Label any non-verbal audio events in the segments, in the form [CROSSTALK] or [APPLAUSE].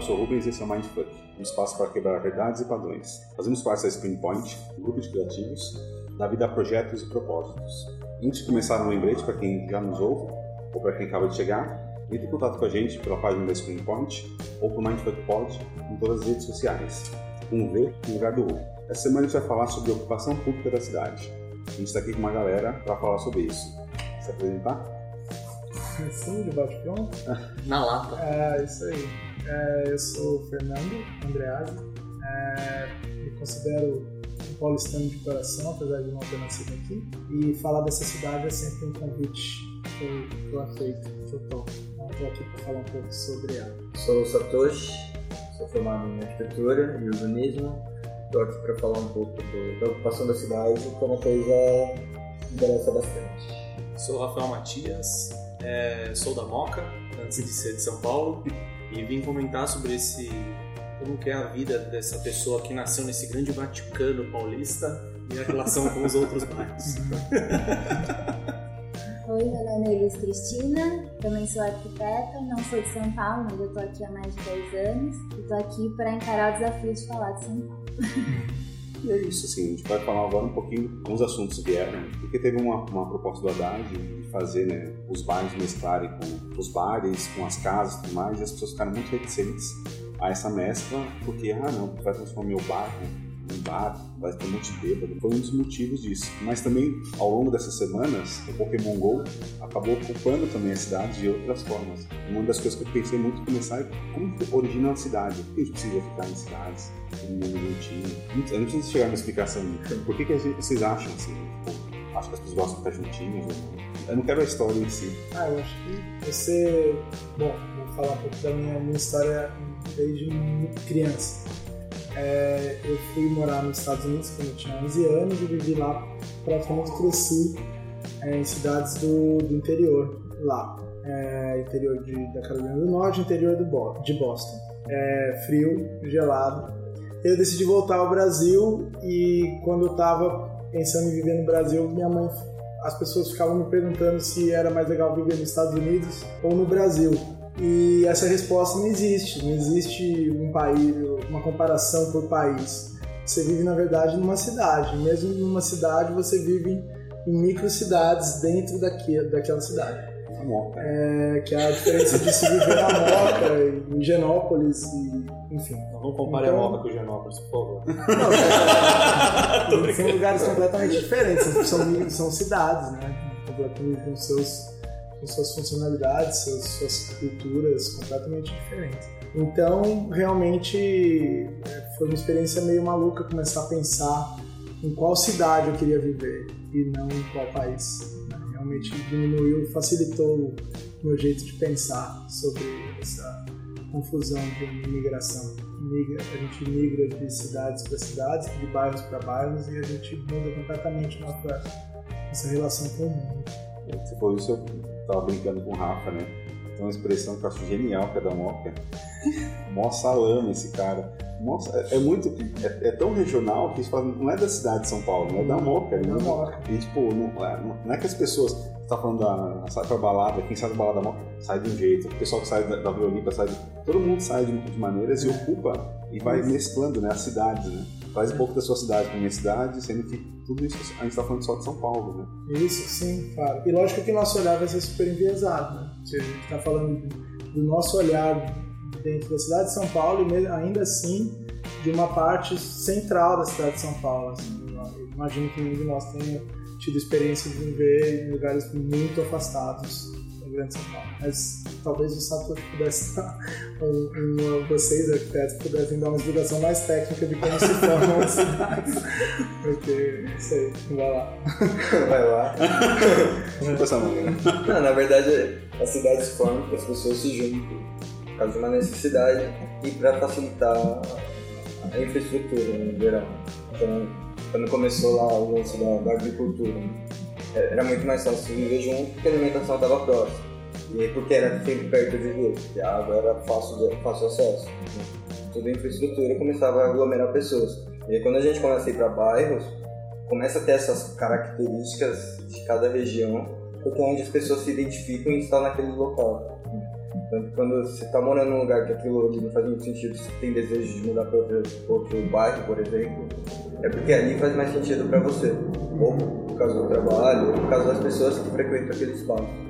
eu sou Rubens e esse é o Mindfuck, um espaço para quebrar verdades e padrões. Fazemos parte da Spring Point, um grupo de criativos, da vida a projetos e propósitos. Antes de começar, um lembrete para quem já nos ouve ou para quem acaba de chegar, entre em contato com a gente pela página da Spring Point ou pelo Mindfuck Pod em todas as redes sociais, um V no lugar do U. Essa semana a gente vai falar sobre a ocupação pública da cidade. A gente está aqui com uma galera para falar sobre isso. Se apresentar? Sim, de bate-pronto. [LAUGHS] Na lata. É, isso aí. É, eu sou o Fernando Andreazzi. É, me considero um paulistano de coração, apesar de não ter nascido aqui. E falar dessa cidade é sempre um convite que eu aceito, que eu topo. Então, estou aqui para falar um pouco sobre ela. Sou o Satoshi, sou formado em arquitetura e urbanismo. Estou aqui para falar um pouco do, da ocupação da cidade, que é uma coisa que me interessa bastante. Sou o Rafael Matias, é, sou da Moca, antes de ser de São Paulo, e vim comentar sobre esse como que é a vida dessa pessoa que nasceu nesse grande Vaticano paulista e a relação com os outros bairros. [LAUGHS] Oi, meu nome é Elis Cristina, também sou arquiteta, não sou de São Paulo, mas eu estou aqui há mais de 10 anos e estou aqui para encarar o desafio de falar de São Paulo. [LAUGHS] E é isso, assim, a gente vai falar agora um pouquinho os assuntos que vieram, porque teve uma, uma proposta do Haddad de fazer né, os bairros mesclarem com os bares, com as casas e tudo mais, e as pessoas ficaram muito reticentes a essa mescla, porque, ah, não, vai transformar meu bairro um bar, vai ter bêbado. Foi um dos motivos disso. Mas também, ao longo dessas semanas, o Pokémon GO acabou ocupando também a cidade de outras formas. Uma das coisas que eu pensei muito começar é como origina uma cidade? Por que a gente precisa ficar em cidades? Todo mundo juntinho? Eu não preciso chegar na explicação. Por que, que vocês acham assim? Tipo, acho que as pessoas gostam de estar juntinhas? Eu não quero a história em si. Ah, eu acho que você. Bom, vou falar um pouco da minha, minha história desde criança. É, eu fui morar nos Estados Unidos quando eu tinha 11 anos e vivi lá praticamente cresci é, em cidades do, do interior lá. É, interior de, da Carolina do Norte, interior do Bo de Boston. É, frio, gelado. Eu decidi voltar ao Brasil e quando eu estava pensando em viver no Brasil, minha mãe as pessoas ficavam me perguntando se era mais legal viver nos Estados Unidos ou no Brasil. E essa resposta não existe. Não existe um país, uma comparação por país. Você vive, na verdade, numa cidade. Mesmo numa cidade, você vive em microcidades dentro daqui, daquela cidade. A Moca. É, que é a diferença de se viver na Moca, em Genópolis, e, enfim. Não vamos comparar Então- a Moca com Genópolis, por favor. Não, [LAUGHS] são lugares completamente diferentes, são, são cidades, né? Completamente com, seus, com suas funcionalidades, seus, suas culturas completamente diferentes. Então, realmente, é, foi uma experiência meio maluca começar a pensar em qual cidade eu queria viver e não em qual país. Realmente diminuiu, facilitou o meu jeito de pensar sobre essa confusão de imigração. Migra, a gente migra de cidades para cidades, de bairros para bairros e a gente muda completamente nossa, nossa relação com o mundo. Você falou isso, eu tava brincando com o Rafa, né? Tem uma expressão que eu acho genial, que é da Moca. Mó salame esse cara. Nossa, é, é muito. É, é tão regional que isso fala, não é da cidade de São Paulo, não é da Moca. Né? E tipo, não, é- não é que as pessoas. Você tá falando da. sai pra balada, quem sai da balada da Moca sai de um jeito, o pessoal que sai da, da Vila Olímpia sai de. Todo mundo sai de, de maneiras e ocupa e vai mesclando, né? As cidades, né? Traz um pouco da sua cidade pra minha cidade, sendo que tudo isso a gente tá falando só de São Paulo, né? Isso, sim, claro. E lógico que o nosso olhar vai ser super enviesado, né? Se a gente está falando do nosso olhar dentro da cidade de São Paulo e ainda assim de uma parte central da cidade de São Paulo. assim. Imagino que nenhum de nós tenha tido experiência de viver em lugares muito afastados grande São Paulo. Mas talvez o Satoshi pudesse dar, um, um, vocês arquitetos pudessem dar uma explicação mais técnica de como se formam as cidades. [LAUGHS] Porque, não sei, vai lá. Vai lá. Tipo essa maneira. Não, na verdade, a cidade se forma porque as pessoas se juntam por causa de uma necessidade e para facilitar a infraestrutura né, em geral. Então, quando começou lá o lance da, da agricultura, né, era muito mais fácil viver junto porque a alimentação estava próxima. E porque era sempre perto de rio, porque a água era fácil, de, fácil acesso. Então, toda a infraestrutura começava a aglomerar pessoas. E aí, quando a gente começa a ir para bairros, começa a ter essas características de cada região, porque é onde as pessoas se identificam e estão naquele local. Tanto quando você está morando num lugar que aquilo ali não faz muito sentido, você tem desejo de mudar para outro, outro bairro, por exemplo, é porque ali faz mais sentido para você. Ou por causa do trabalho, ou por causa das pessoas que frequentam aquele espaço.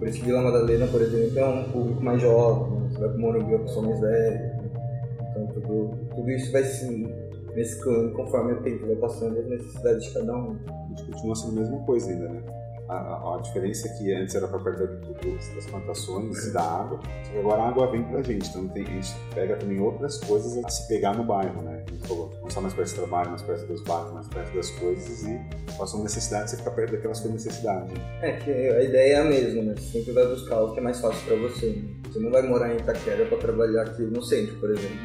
Por isso que Vila Madalena, por exemplo, é um público mais jovem, você vai para o Morumbi, uma pessoa mais velha. Então tudo, tudo isso vai se mesclando conforme o tempo vai passando as necessidades de cada um. A gente continua sendo a mesma coisa ainda, né? A, a, diferença é que antes era para perto das plantações e da água, só que agora a água vem pra gente, então tem, a gente pega também outras coisas a se pegar no bairro, né? A gente falou, não só mais perto do trabalho, mais perto dos bairros, mais perto das coisas e passam necessidade você ficar perto daquelas coisas de necessidade. É que a ideia é a mesma, né? Você sempre vai buscar o que é mais fácil para você. Né? Você não vai morar em Itaquera para trabalhar aqui no centro, por exemplo.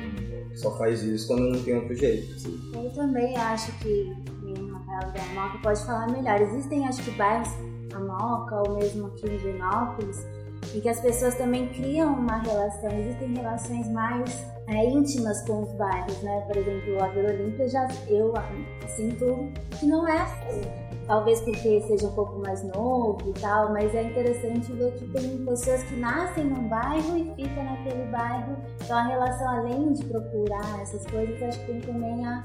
Só faz isso quando não tem outro jeito. Eu também acho que, o Rafael da Moca pode falar melhor. Existem, acho que, bairros Moca ou mesmo aqui em Genópolis, e que as pessoas também criam uma relação, existem relações mais é, íntimas com os bairros, né? Por exemplo, a Vila Olímpia já eu sinto que não é assim. Talvez porque seja um pouco mais novo e tal, mas é interessante ver que tem pessoas que nascem num bairro e ficam naquele bairro. Então a relação, além de procurar essas coisas, acho que tem também a,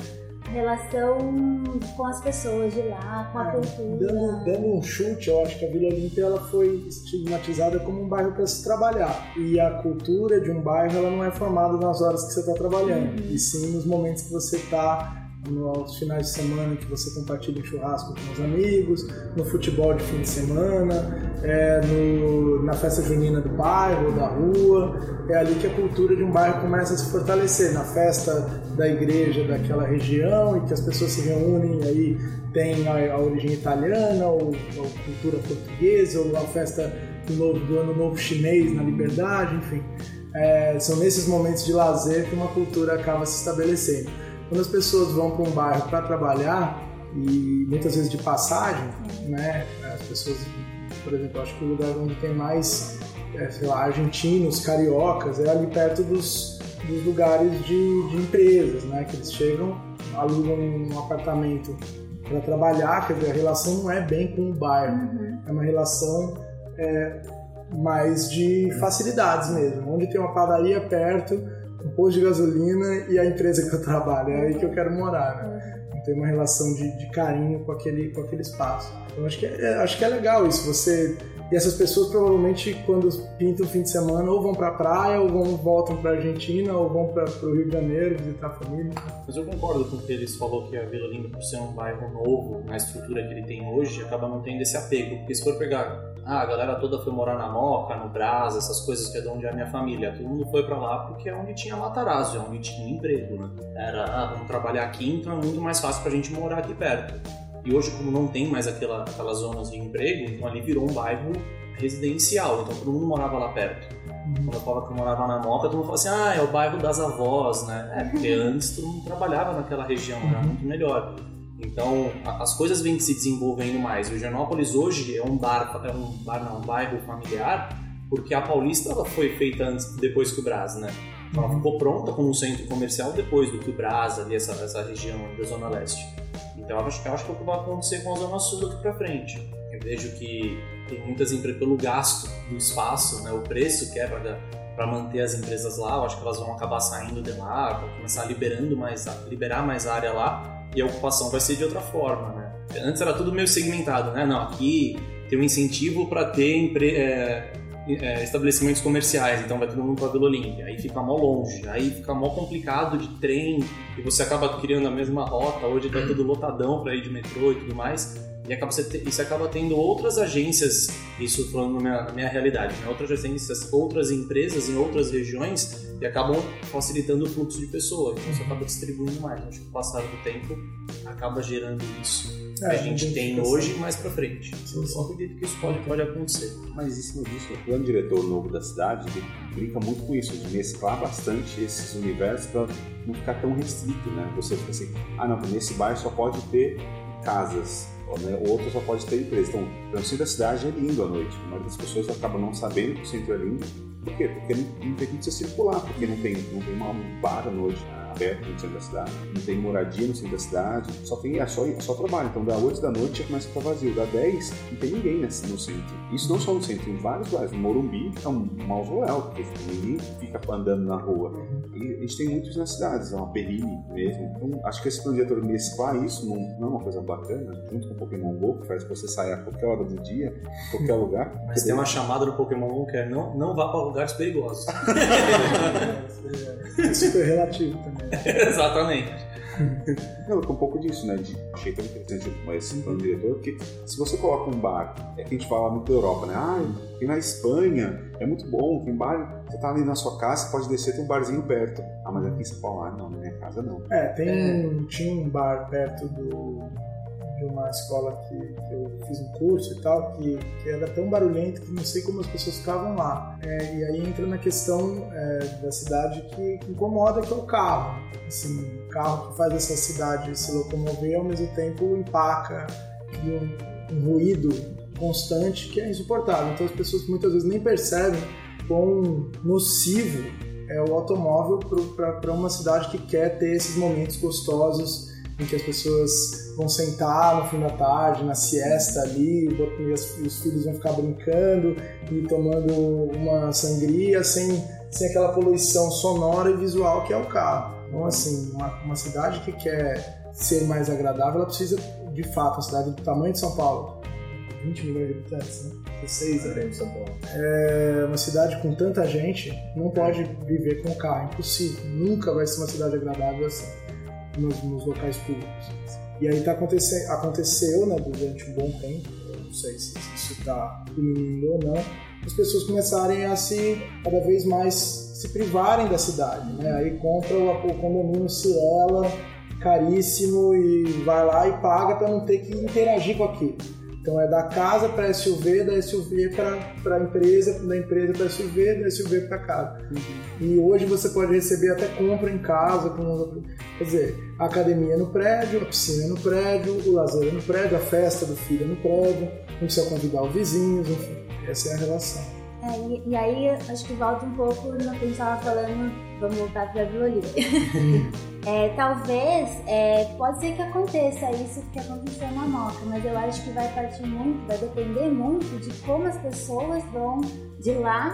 relação com as pessoas de lá, com a é, cultura. Dando, dando, um chute, eu acho que a Vila Olímpia ela foi estigmatizada como um bairro para se trabalhar. E a cultura de um bairro ela não é formada nas horas que você está trabalhando, uhum. e sim nos momentos que você está nos finais de semana que você compartilha um churrasco com os amigos, no futebol de fim de semana, é, no, na festa junina do bairro, da rua. É ali que a cultura de um bairro começa a se fortalecer, na festa da igreja daquela região e que as pessoas se reúnem aí tem a, a origem italiana ou a cultura portuguesa ou a festa do, novo, do ano novo chinês na liberdade, enfim. É, são nesses momentos de lazer que uma cultura acaba se estabelecendo. Quando as pessoas vão para um bairro para trabalhar, e muitas vezes de passagem, né? As pessoas, por exemplo, acho que o lugar onde tem mais, é, sei lá, argentinos, cariocas, é ali perto dos, dos lugares de, de empresas, né? Que eles chegam, alugam um apartamento para trabalhar, quer dizer, a relação não é bem com o bairro, uhum. é uma relação é, mais de facilidades mesmo, onde tem uma padaria perto, um posto de gasolina e a empresa que eu trabalho. É aí que eu quero morar, né? Tem uma relação de, de carinho com aquele, com aquele espaço. Então acho que, é, é, acho que é legal isso. Você e essas pessoas provavelmente quando pintam o fim de semana ou vão para a praia ou vão voltam para Argentina ou vão para o Rio de Janeiro visitar a família. Mas eu concordo com o que eles falou que a Vila Linda por ser um bairro novo na estrutura que ele tem hoje acaba não tendo esse apego. Porque se for pegar ah, a galera toda foi morar na Moca, no Brás, essas coisas que é de onde é a minha família. Todo mundo foi para lá porque é onde tinha Matarazzo, é onde tinha emprego, né? Era, ah, vamos trabalhar aqui, então é muito mais fácil pra gente morar aqui perto. E hoje, como não tem mais aquela, aquelas zonas de emprego, então ali virou um bairro residencial, então todo mundo morava lá perto. Uhum. Quando eu falava que eu morava na Moca, todo mundo falava assim, ah, é o bairro das avós, né? É, porque antes todo mundo trabalhava naquela região, era uhum. muito melhor. Então, as coisas vêm se desenvolvendo mais. O Higienópolis hoje é um bar, é um bar não, um bairro familiar, porque a Paulista ela foi feita antes, depois que o Brás, né? Então, ela uhum. ficou pronta como um centro comercial depois do que o Brás, ali essa, essa região da Zona Leste. Então, eu acho, eu acho que é o que vai acontecer com a Zona Sul daqui para frente. Eu vejo que tem muitas empresas, pelo gasto do espaço, né, o preço que é para manter as empresas lá, eu acho que elas vão acabar saindo de lá, vão começar liberando mais, liberar mais área lá e a ocupação vai ser de outra forma, né? Antes era tudo meio segmentado, né? Não, aqui tem um incentivo para ter empre... é, é, estabelecimentos comerciais, então vai todo mundo para Vila Olímpia, aí fica mó longe, aí fica mó complicado de trem e você acaba criando a mesma rota, hoje tá tudo lotadão para ir de metrô e tudo mais. E acaba você, acaba tendo outras agências, isso falando na minha, na minha realidade, né? outras agências, outras empresas em outras regiões e acabam facilitando o fluxo de pessoas. Então você acaba distribuindo mais. Acho que o passar do tempo acaba gerando isso que é, a gente tem hoje mais para frente. Eu só acredito que isso pode, pode acontecer. Mas em cima disso, o plano diretor novo da cidade brinca muito com isso, de mesclar bastante esses universos para não ficar tão restrito, né? Você fica assim, ah não, nesse bairro só pode ter casas né? o outro só pode ter empresa. Então, o centro da cidade é lindo à noite. A maioria das pessoas acabam não sabendo que o centro é lindo. Por quê? Porque não, não permite você circular, porque não tem, não tem uma bar à noite. Aberto no centro da cidade, não tem moradia no centro da cidade, só tem é só, é só trabalho. Então, da 8 da noite já começa a ficar vazio. Da 10, não tem ninguém nesse, no centro. Isso não só no centro, em vários lugares. No Morumbi é um mausoléu, porque ninguém fica andando na rua. E a gente tem muitos nas cidades, é uma perine mesmo. Então, acho que esse projeto mesclar isso não, não é uma coisa bacana, junto com o Pokémon GO, que faz você sair a qualquer hora do dia, qualquer lugar. [LAUGHS] Mas tem uma chamada do Pokémon GO que é não, não vá para lugares perigosos. [LAUGHS] é super relativo também. [LAUGHS] Exatamente. Não, é um pouco disso, né? De, achei tão interessante esse plano diretor, porque se você coloca um bar, é que a gente fala muito da Europa, né? Ah, tem na Espanha, é muito bom, tem bar, você tá ali na sua casa, você pode descer, tem um barzinho perto. Ah, mas aqui em São Paulo, ah, não, na minha casa não. É, tem, é. tinha um bar perto do de uma escola que, que, eu fiz um curso e tal, que, que, era tão barulhento que não sei como as pessoas ficavam lá. É, e aí entra na questão é, da cidade que, que, incomoda, que é o carro. Assim, o carro que faz essa cidade se locomover ao mesmo tempo empaca, cria um, um ruído constante que é insuportável. Então as pessoas muitas vezes nem percebem quão nocivo é o automóvel para uma cidade que quer ter esses momentos gostosos em que as pessoas vão sentar no fim da tarde, na siesta ali, e os filhos vão ficar brincando e tomando uma sangria sem, sem aquela poluição sonora e visual que é o carro. Então, assim, uma, uma cidade que quer ser mais agradável, ela precisa, de fato, uma cidade do tamanho de São Paulo, 20 milhões de habitantes, né? 16 é, em São Paulo. É uma cidade com tanta gente não pode viver com carro, é impossível. Nunca vai ser uma cidade agradável assim nos, nos locais públicos. E aí tá acontecendo, aconteceu né, durante um bom tempo, eu não sei se, isso está diminuindo ou não, as pessoas começarem a se cada vez mais se privarem da cidade. Né? Aí compra o, o condomínio Cirela caríssimo e vai lá e paga para não ter que interagir com aquilo. Então é da casa para SUV, da SUV para a empresa, da empresa para SUV, da SUV para casa. Uhum. E hoje você pode receber até compra em casa, com, quer dizer, a academia no prédio, a piscina no prédio, o lazer no prédio, a festa do filho no prédio, não precisa convidar os vizinhos, enfim, essa é a relação. É, e, e, aí acho que volta um pouco no que a gente estava falando, vamos voltar para a Vila [LAUGHS] é, talvez, é, pode ser que aconteça isso que aconteceu na Moca, mas eu acho que vai partir muito, vai depender muito de como as pessoas vão de lá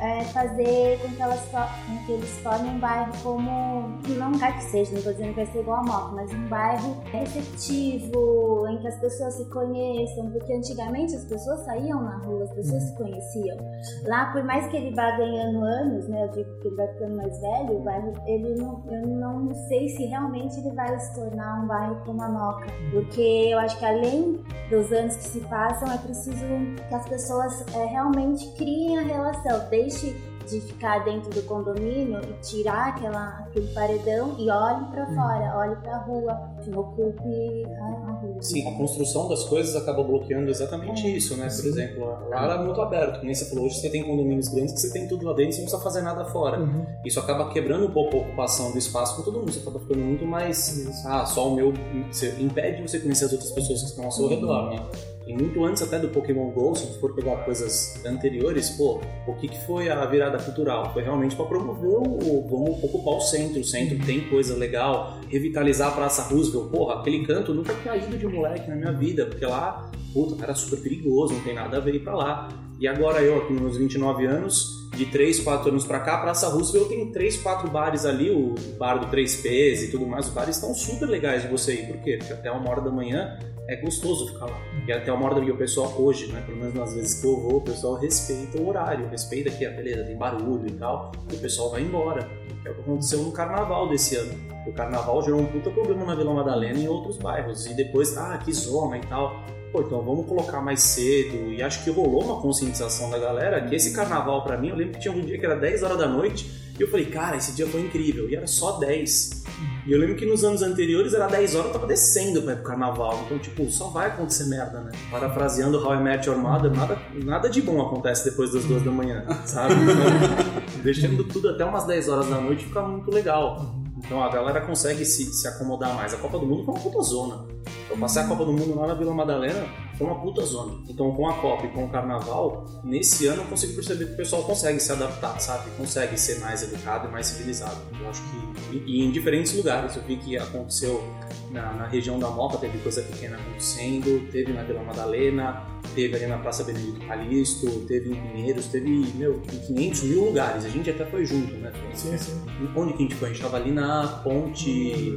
é, fazer com que, elas, com que eles tornem um bairro como, não lugar que seja, não estou dizendo que vai ser igual a Moca, mas um bairro receptivo, em que as pessoas se conheçam, porque antigamente as pessoas saíam na rua, as pessoas se conheciam. Lá, por mais que ele vá ganhando anos, né, eu digo que ele vai ficando mais velho, o bairro, ele não, eu não sei se realmente ele vai se tornar um bairro como a Moca, porque eu acho que além dos anos que se passam, é preciso que as pessoas é, realmente criem a relação, deixe de ficar dentro do condomínio e tirar aquela, aquele paredão e olhe para fora, olhe para a rua, ocupe a, rua. Sim, a construção das coisas acaba bloqueando exatamente é. isso, né? Por Sim. exemplo, lá era muito aberto, como você falou, hoje você tem condomínios grandes que você tem tudo lá dentro, você não precisa fazer nada fora. Uhum. Isso acaba quebrando um pouco a ocupação do espaço com todo mundo, você acaba ficando muito mais, ah, só o meu, você impede você conhecer as outras pessoas que estão ao seu uhum. redor, né? E muito antes até do Pokémon GO, se for pegar coisas anteriores, pô, o que, que foi a virada cultural? Foi realmente para promover o, vamos ocupar o centro, o centro tem coisa legal, revitalizar a Praça Roosevelt, porra, aquele canto nunca tinha ido de moleque na minha vida, porque lá, puta, era super perigoso, não tem nada a ver ir pra lá. E agora eu, aqui nos meus 29 anos, de 3, 4 anos pra cá, Praça Roosevelt tem 3, 4 bares ali, o bar do 3Ps e tudo mais, os bares estão super legais de você ir, por quê? Porque até uma hora da manhã é gostoso ficar lá. E até uma hora da o pessoal, hoje, né, pelo menos nas vezes que eu vou, o pessoal respeita o horário, respeita que, a beleza, tem barulho e tal, e o pessoal vai embora. É o que aconteceu no carnaval desse ano. O carnaval gerou um puta problema na Vila Madalena e em outros bairros. E depois, ah, que zona e tal. Pô, então vamos colocar mais cedo. E acho que rolou uma conscientização da galera que esse carnaval, para mim, eu lembro que tinha um dia que era 10 horas da noite e eu falei, cara, esse dia foi incrível. E era só 10. E eu lembro que nos anos anteriores era 10 horas, eu tava descendo pra ir pro carnaval. Então, tipo, só vai acontecer merda, né? Parafraseando How I Met Your Mother, nada, nada de bom acontece depois das duas da manhã, sabe? Então, deixando tudo até umas 10 horas da noite fica muito legal. Então a galera consegue se, se acomodar mais. A Copa do Mundo foi uma puta zona. Eu passei a Copa do Mundo lá na Vila Madalena, foi uma puta zona. Então, com a Copa e com o Carnaval, nesse ano eu consigo perceber que o pessoal consegue se adaptar, sabe? Consegue ser mais educado e mais civilizado. Eu acho que. E em diferentes lugares. Eu vi que aconteceu na, na região da Moca, teve coisa pequena acontecendo, teve na Vila Madalena, teve ali na Praça Benedito Calixto, teve em Pinheiros, teve, meu, em 500 mil lugares. A gente até foi junto, né? Sim, sim. Onde que a gente foi? A gente tava ali na ponte.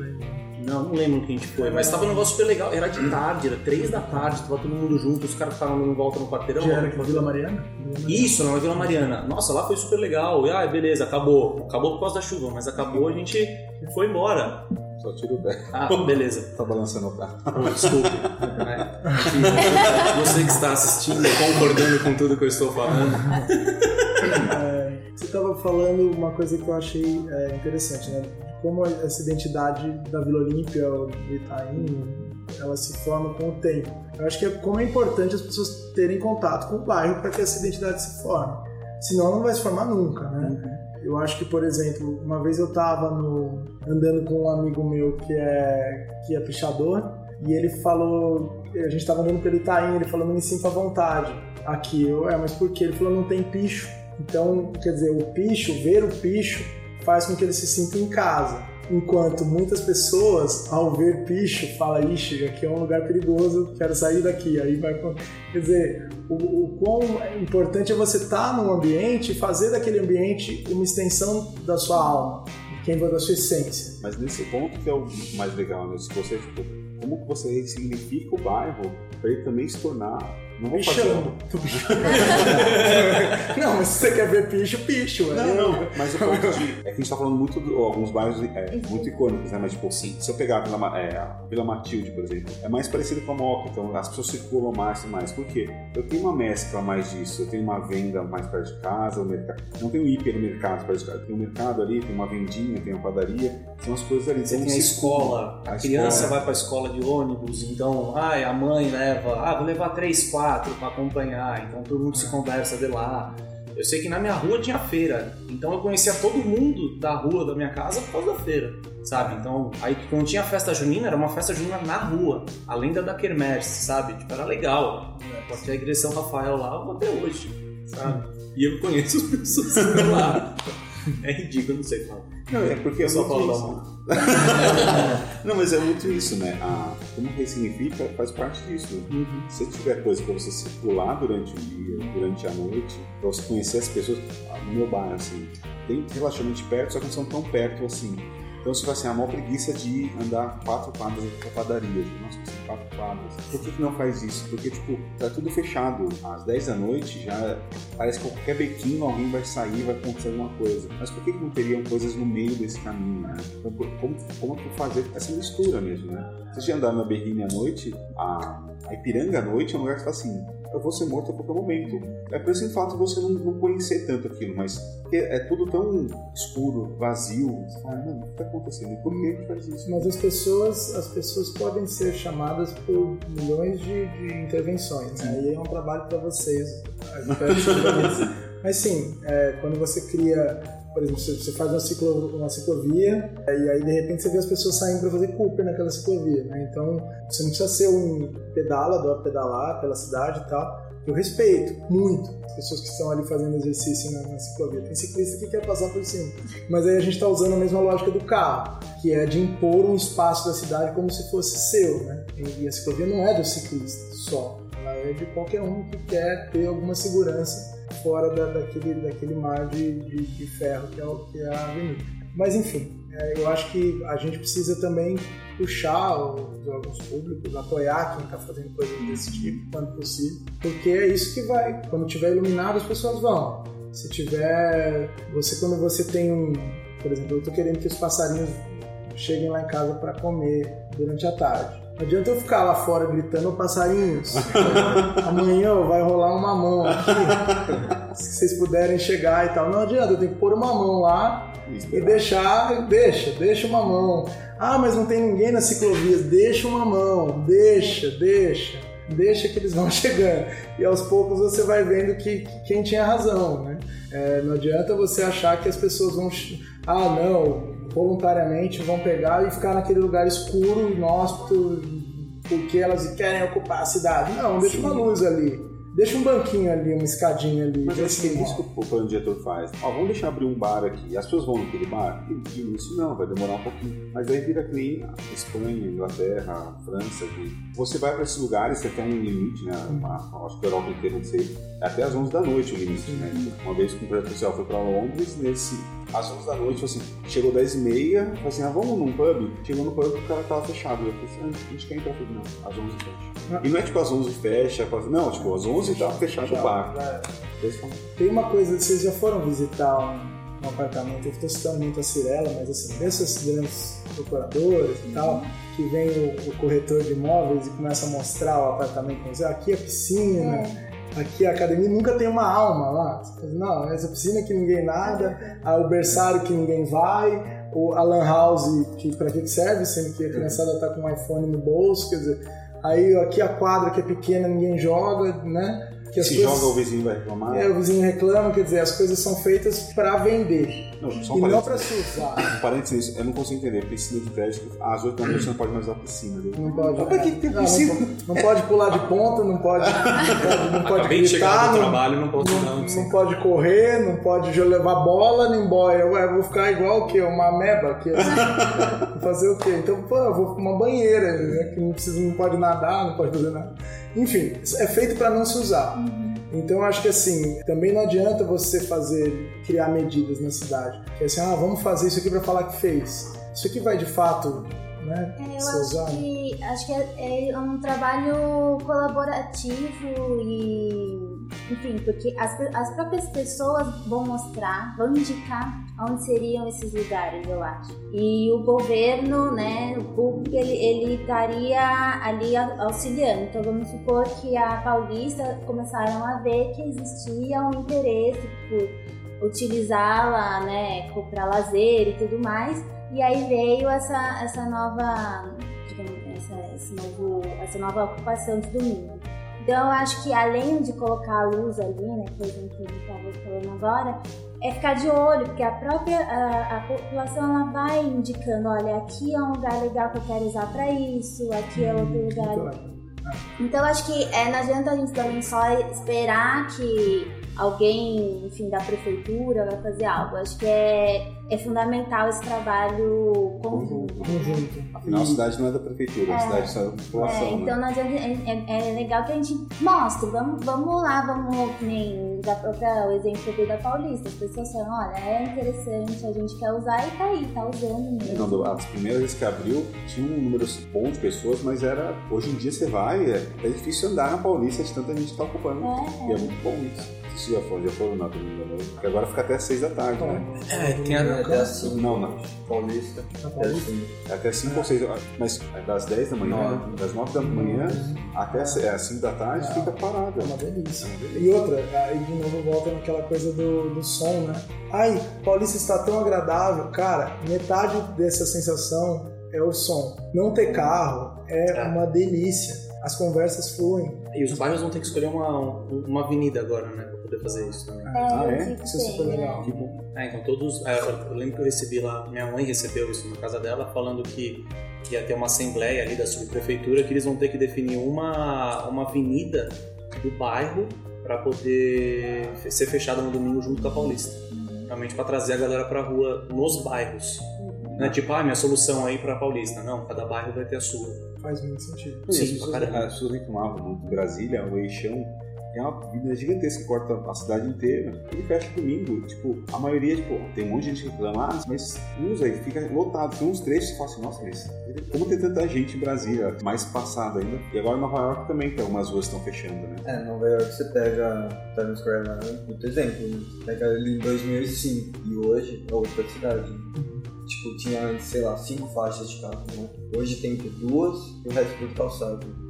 Não, não lembro que a gente foi, mas tava um negócio super legal. Era de tarde, era três da tarde, tava todo mundo junto, os caras ficaram dando volta no quarteirão. Já era aqui na Vila Mariana? Isso, na Vila Mariana. Nossa, lá foi super legal. E, ah, beleza, acabou. Acabou por causa da chuva, mas acabou, a gente foi embora. Só tira o pé. Ah, beleza. Tá balançando o pé. Oh, desculpe. Enfim, [LAUGHS] Você que está assistindo, concordando com tudo que eu estou falando. É, você estava falando uma coisa que eu achei é, interessante, né? Como essa identidade da Vila Olímpia, ou do Itaim, ela se forma com o tempo. Eu acho que é como é importante as pessoas terem contato com o bairro para que essa identidade se forme. Senão não vai se formar nunca, né? Eu acho que, por exemplo, uma vez eu estava andando com um amigo meu que é, que é pichador e ele falou, a gente estava andando pelo Itaim, ele falou, não me sinto à vontade aqui. Eu, é, mas por quê? Ele falou, não tem picho. Então, quer dizer, o picho, ver o picho, faz com que ele se sinta em casa. Enquanto muitas pessoas, ao ver picho, falam, ixi, aqui é um lugar perigoso, quero sair daqui. Aí vai. Quer dizer, o, o quão importante é você estar num ambiente e fazer daquele ambiente uma extensão da sua alma, quem vai da sua essência. Mas nesse ponto que é o mais legal, né? Se você, tipo, como que você ressignifica o bairro para ele também se tornar. Não vou fazer. Pichão. [LAUGHS] não, mas se você quer ver picho, picho. Não, é. não, mas o [LAUGHS] ponto de. É que a gente tá falando muito de alguns bairros é, muito icônicos, né? Mas, tipo, Sim. se eu pegar a Vila, é, a Vila Matilde, por exemplo, é mais parecido com a Moca, então as pessoas circulam mais e mais. Por quê? Eu tenho uma mescla mais disso, eu tenho uma venda mais perto de casa, o mercado. Não tem um hipermercado perto de casa, tem um mercado ali, tem uma vendinha, tem uma padaria, são as coisas ali. Você Então, tem a circula. escola, a, A criança escola. vai para a escola de ônibus, então, ai, a mãe leva, ah, vou levar três, quatro para acompanhar, então todo mundo se conversa de lá. Eu sei que na minha rua tinha feira, então eu conhecia todo mundo da rua da minha casa por causa da feira, sabe? Então, aí quando tinha festa junina, era uma festa junina na rua, além da da Quermesse, sabe? Tipo, era legal. Porque a igreja São Rafael lá, eu vou até hoje, sabe? E eu conheço as pessoas lá. [LAUGHS] É ridículo, não sei falar. Não, é porque Eu é só falo da mão. [LAUGHS] Não, mas é muito isso, né? A, como ressignifica faz parte disso. Né? Uhum. Se tiver coisa pra você circular durante o dia, durante a noite, pra você conhecer as pessoas, ah, no meu bairro, assim, tem relativamente perto, só que não são tão perto assim. Então você fala assim, a maior preguiça de andar quatro quadras até a padaria. Nossa, são quatro quadras. Por que, que não faz isso? Porque, tipo, tá tudo fechado. Às 10 da noite já parece que qualquer bequinho alguém vai sair, vai acontecer alguma coisa. Mas por que, que não teriam coisas no meio desse caminho, né? Então, como, como fazer essa mistura mesmo, né? Você já andar na Berrine à noite, a, a Ipiranga à noite é um lugar que você fala assim, eu vou ser morto a qualquer momento. É por esse fato de você não, não conhecer tanto aquilo, mas porque é tudo tão escuro, vazio. Você fala, mano, o que tá acontecendo? Por que faz isso? Mas as pessoas, as pessoas podem ser chamadas por milhões de, de intervenções. Né? E aí é um trabalho para vocês. Mas sim, é, quando você cria, por exemplo, você, faz uma, ciclo, uma ciclovia é, e aí de repente você vê as pessoas saindo para fazer Cooper naquela ciclovia. Né? Então você não precisa ser um pedalador, pedalar pela cidade e tal. Eu respeito muito as pessoas que estão ali fazendo exercício na, na ciclovia. Tem ciclista que quer passar por cima. Mas aí a gente está usando a mesma lógica do carro, que é de impor um espaço da cidade como se fosse seu, né? E a ciclovia não é do ciclista só, ela é de qualquer um que quer ter alguma segurança fora da, daquele, daquele mar de, de, de ferro que é, o, que é a avenida. Mas enfim, é, eu acho que a gente precisa também puxar os órgãos públicos, apoiar quem está fazendo coisas desse tipo, quando possível, porque é isso que vai. Quando tiver iluminado, as pessoas vão. Se tiver. Você, quando você tem um. Por exemplo, eu estou querendo que os passarinhos cheguem lá em casa para comer durante a tarde. Não adianta eu ficar lá fora gritando, "Ô, passarinhos, [LAUGHS] amanhã vai rolar uma mão aqui, se vocês puderem chegar e tal. Não adianta, eu tenho que pôr uma mão lá e deixar, deixa, deixa uma mão. Ah, mas não tem ninguém nas ciclovias, deixa uma mão, deixa, deixa, deixa que eles vão [LAUGHS] chegando. E aos poucos você vai vendo que, que quem tinha razão, né? É, não adianta você achar que as pessoas vão, ah, não, voluntariamente vão pegar e ficar naquele lugar escuro, inóspito, porque elas querem ocupar a cidade. Não, deixa uma luz ali. Deixa um banquinho ali, uma escadinha ali. Mas vê acho se que é isso que o plano diretor faz. Ó, vamos deixar abrir um bar aqui. As pessoas vão naquele bar? E de início não, vai demorar um pouquinho. Mas aí vira que nem Espanha, Inglaterra, França. Que você vai para esses lugares, você tem um limite, né? A- Acho que a Europa inteira, não sei. É até às 11 da noite o limite, né? Uma vez que o projeto social foi para Londres, nesse. Às 11 da noite, assim, chegou 10 e meia, falou assim, ah, vamos num pub? Chegou no pub o cara tava fechado. Eu falei assim, ah, a gente quer entrar. Falei, não, às 11 fecha. E não é tipo às 11 fecha, não, tipo, às 11 tá fechado o bar. Falam, Tem uma coisa, vocês já foram visitar um, um apartamento, eu estou citando muito a Cirela, mas assim, desses grandes procuradores e tal, que vem o, o corretor de imóveis e começa a mostrar o apartamento, dizer, aqui é a piscina, aqui a academia, nunca tem uma alma lá. Não, essa piscina que ninguém nada, o berçário que ninguém vai, o, a lan house que para que serve, sendo que a criançada tá com um iPhone no bolso, quer dizer, aí aqui a quadra que é pequena ninguém joga, né? Que as se coisas- joga o vizinho vai reclamar. é, o vizinho reclama, quer dizer, as coisas são feitas para vender Não, só um e não parênteses. para se usar. Um parênteses eu não consigo entender. Piscina de crédito, às 8 da noite você não pode mais usar piscina. Né? Não pode. Mas pra que que tem não, piscina? não, não pode pular de ponta, não pode, não [LAUGHS] pode, não pode Acabei gritar, não, trabalho, não posso não, não pode correr, não pode levar bola nem boia. Ué, eu vou ficar igual o quê? Uma ameba aqui. assim. Vou [LAUGHS] fazer o quê? Então, pô, eu vou pra uma banheira, né, que não precisa, não pode nadar, não pode fazer nada. Enfim, é feito para não se usar. Então acho que assim, também não adianta você fazer, criar medidas na cidade. Que é assim, ah, vamos fazer isso aqui para falar que fez. Isso aqui vai de fato, né, É, eu ser acho que, acho que é, é um trabalho colaborativo e, enfim, porque as, as próprias pessoas vão mostrar, vão indicar onde seriam esses lugares, eu acho. E o governo, né, o público, ele, ele estaria ali auxiliando. Então vamos supor que a Paulista começaram a ver que existia um interesse por utilizá-la, né, para lazer e tudo mais. E aí veio essa, essa nova, essa, esse novo, essa nova ocupação de domingo. Então eu acho que além de colocar a luz ali, né, exemplo, que a gente estava falando agora, é ficar de olho, porque a própria a, a população ela vai indicando, olha, aqui é um lugar legal que eu quero usar para isso, aqui é outro lugar Então, então acho que é, não adianta a gente também só esperar que alguém, enfim, da prefeitura vai fazer algo. Acho que é, é fundamental esse trabalho conjunto. conjunto. Afinal, a cidade não é da prefeitura, a cidade é da população. É, então né? não adianta, é, é- é legal que a gente mostre, vamos, vamos lá, vamos, que nem da própria, o exemplo que eu dei da Paulista, as pessoas falam, olha, é interessante, a gente quer usar e tá aí, tá usando mesmo. Quando as primeiras vezes que abriu, tinha um número bom de pessoas, mas era. Hoje em dia você vai, é, é difícil andar na Paulista de tanta gente que tá ocupando. É, E é muito bom isso. Vocês já foram, já foram na domingo à noite? Porque agora fica até 6 da tarde, né? É, tem a- Até assim, Não, não. Paulista. Na Até Paulista. assim. É até 5 ou 6 Mas é das 10 da manhã, das 9 da manhã até as 5 da tarde fica parada. É uma delícia. E outra, aí de novo volta naquela coisa do, do som, né? Ai, Paulista está tão agradável. Cara, metade dessa sensação é o som. Não ter carro é É. uma delícia. As conversas fluem. E os bairros vão ter que escolher uma, uma avenida agora, né? Poder fazer isso também. Ah, é? eu fico Isso é super né? legal. Que bom. É, então todos. é, eu lembro que eu recebi lá, minha mãe recebeu isso na casa dela, falando que ia ter uma assembleia ali da subprefeitura que eles vão ter que definir uma, uma avenida do bairro para poder ser fechada no domingo junto com a Paulista. Realmente para trazer a galera pra rua nos bairros. Não é tipo, ah, minha solução aí pra Paulista. Não, cada bairro vai ter a sua. Faz muito sentido. Sim, Sim, as, pessoas, caramba. as pessoas reclamavam muito. Brasília, o eixão, é uma avenida gigantesca que corta a cidade inteira. Ele fecha domingo. Tipo, a maioria, tipo, tem um monte de gente que reclama, ah, mas usa e fica lotado. Tem uns trechos que você fala assim, nossa, mas como tem tanta gente em Brasília, mais passada ainda. E agora em Nova York também, que algumas ruas estão fechando, né? É, Nova York você pega Times Square lá, muito exemplo. né? Pega ali em 2005 e hoje é outra cidade. Tipo, tinha sei lá, cinco faixas de carro, né? Hoje tem duas e o resto tudo calçado.